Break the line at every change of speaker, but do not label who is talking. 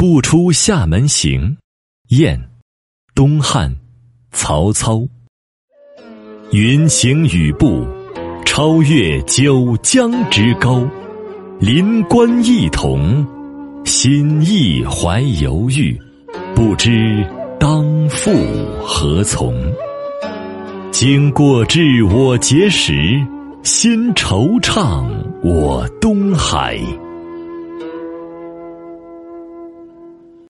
不出厦门行，燕，东汉，曹操。云行雨步，超越九江之高。临关一同，心意怀犹豫，不知当复何从。经过至我碣石，心惆怅我东海。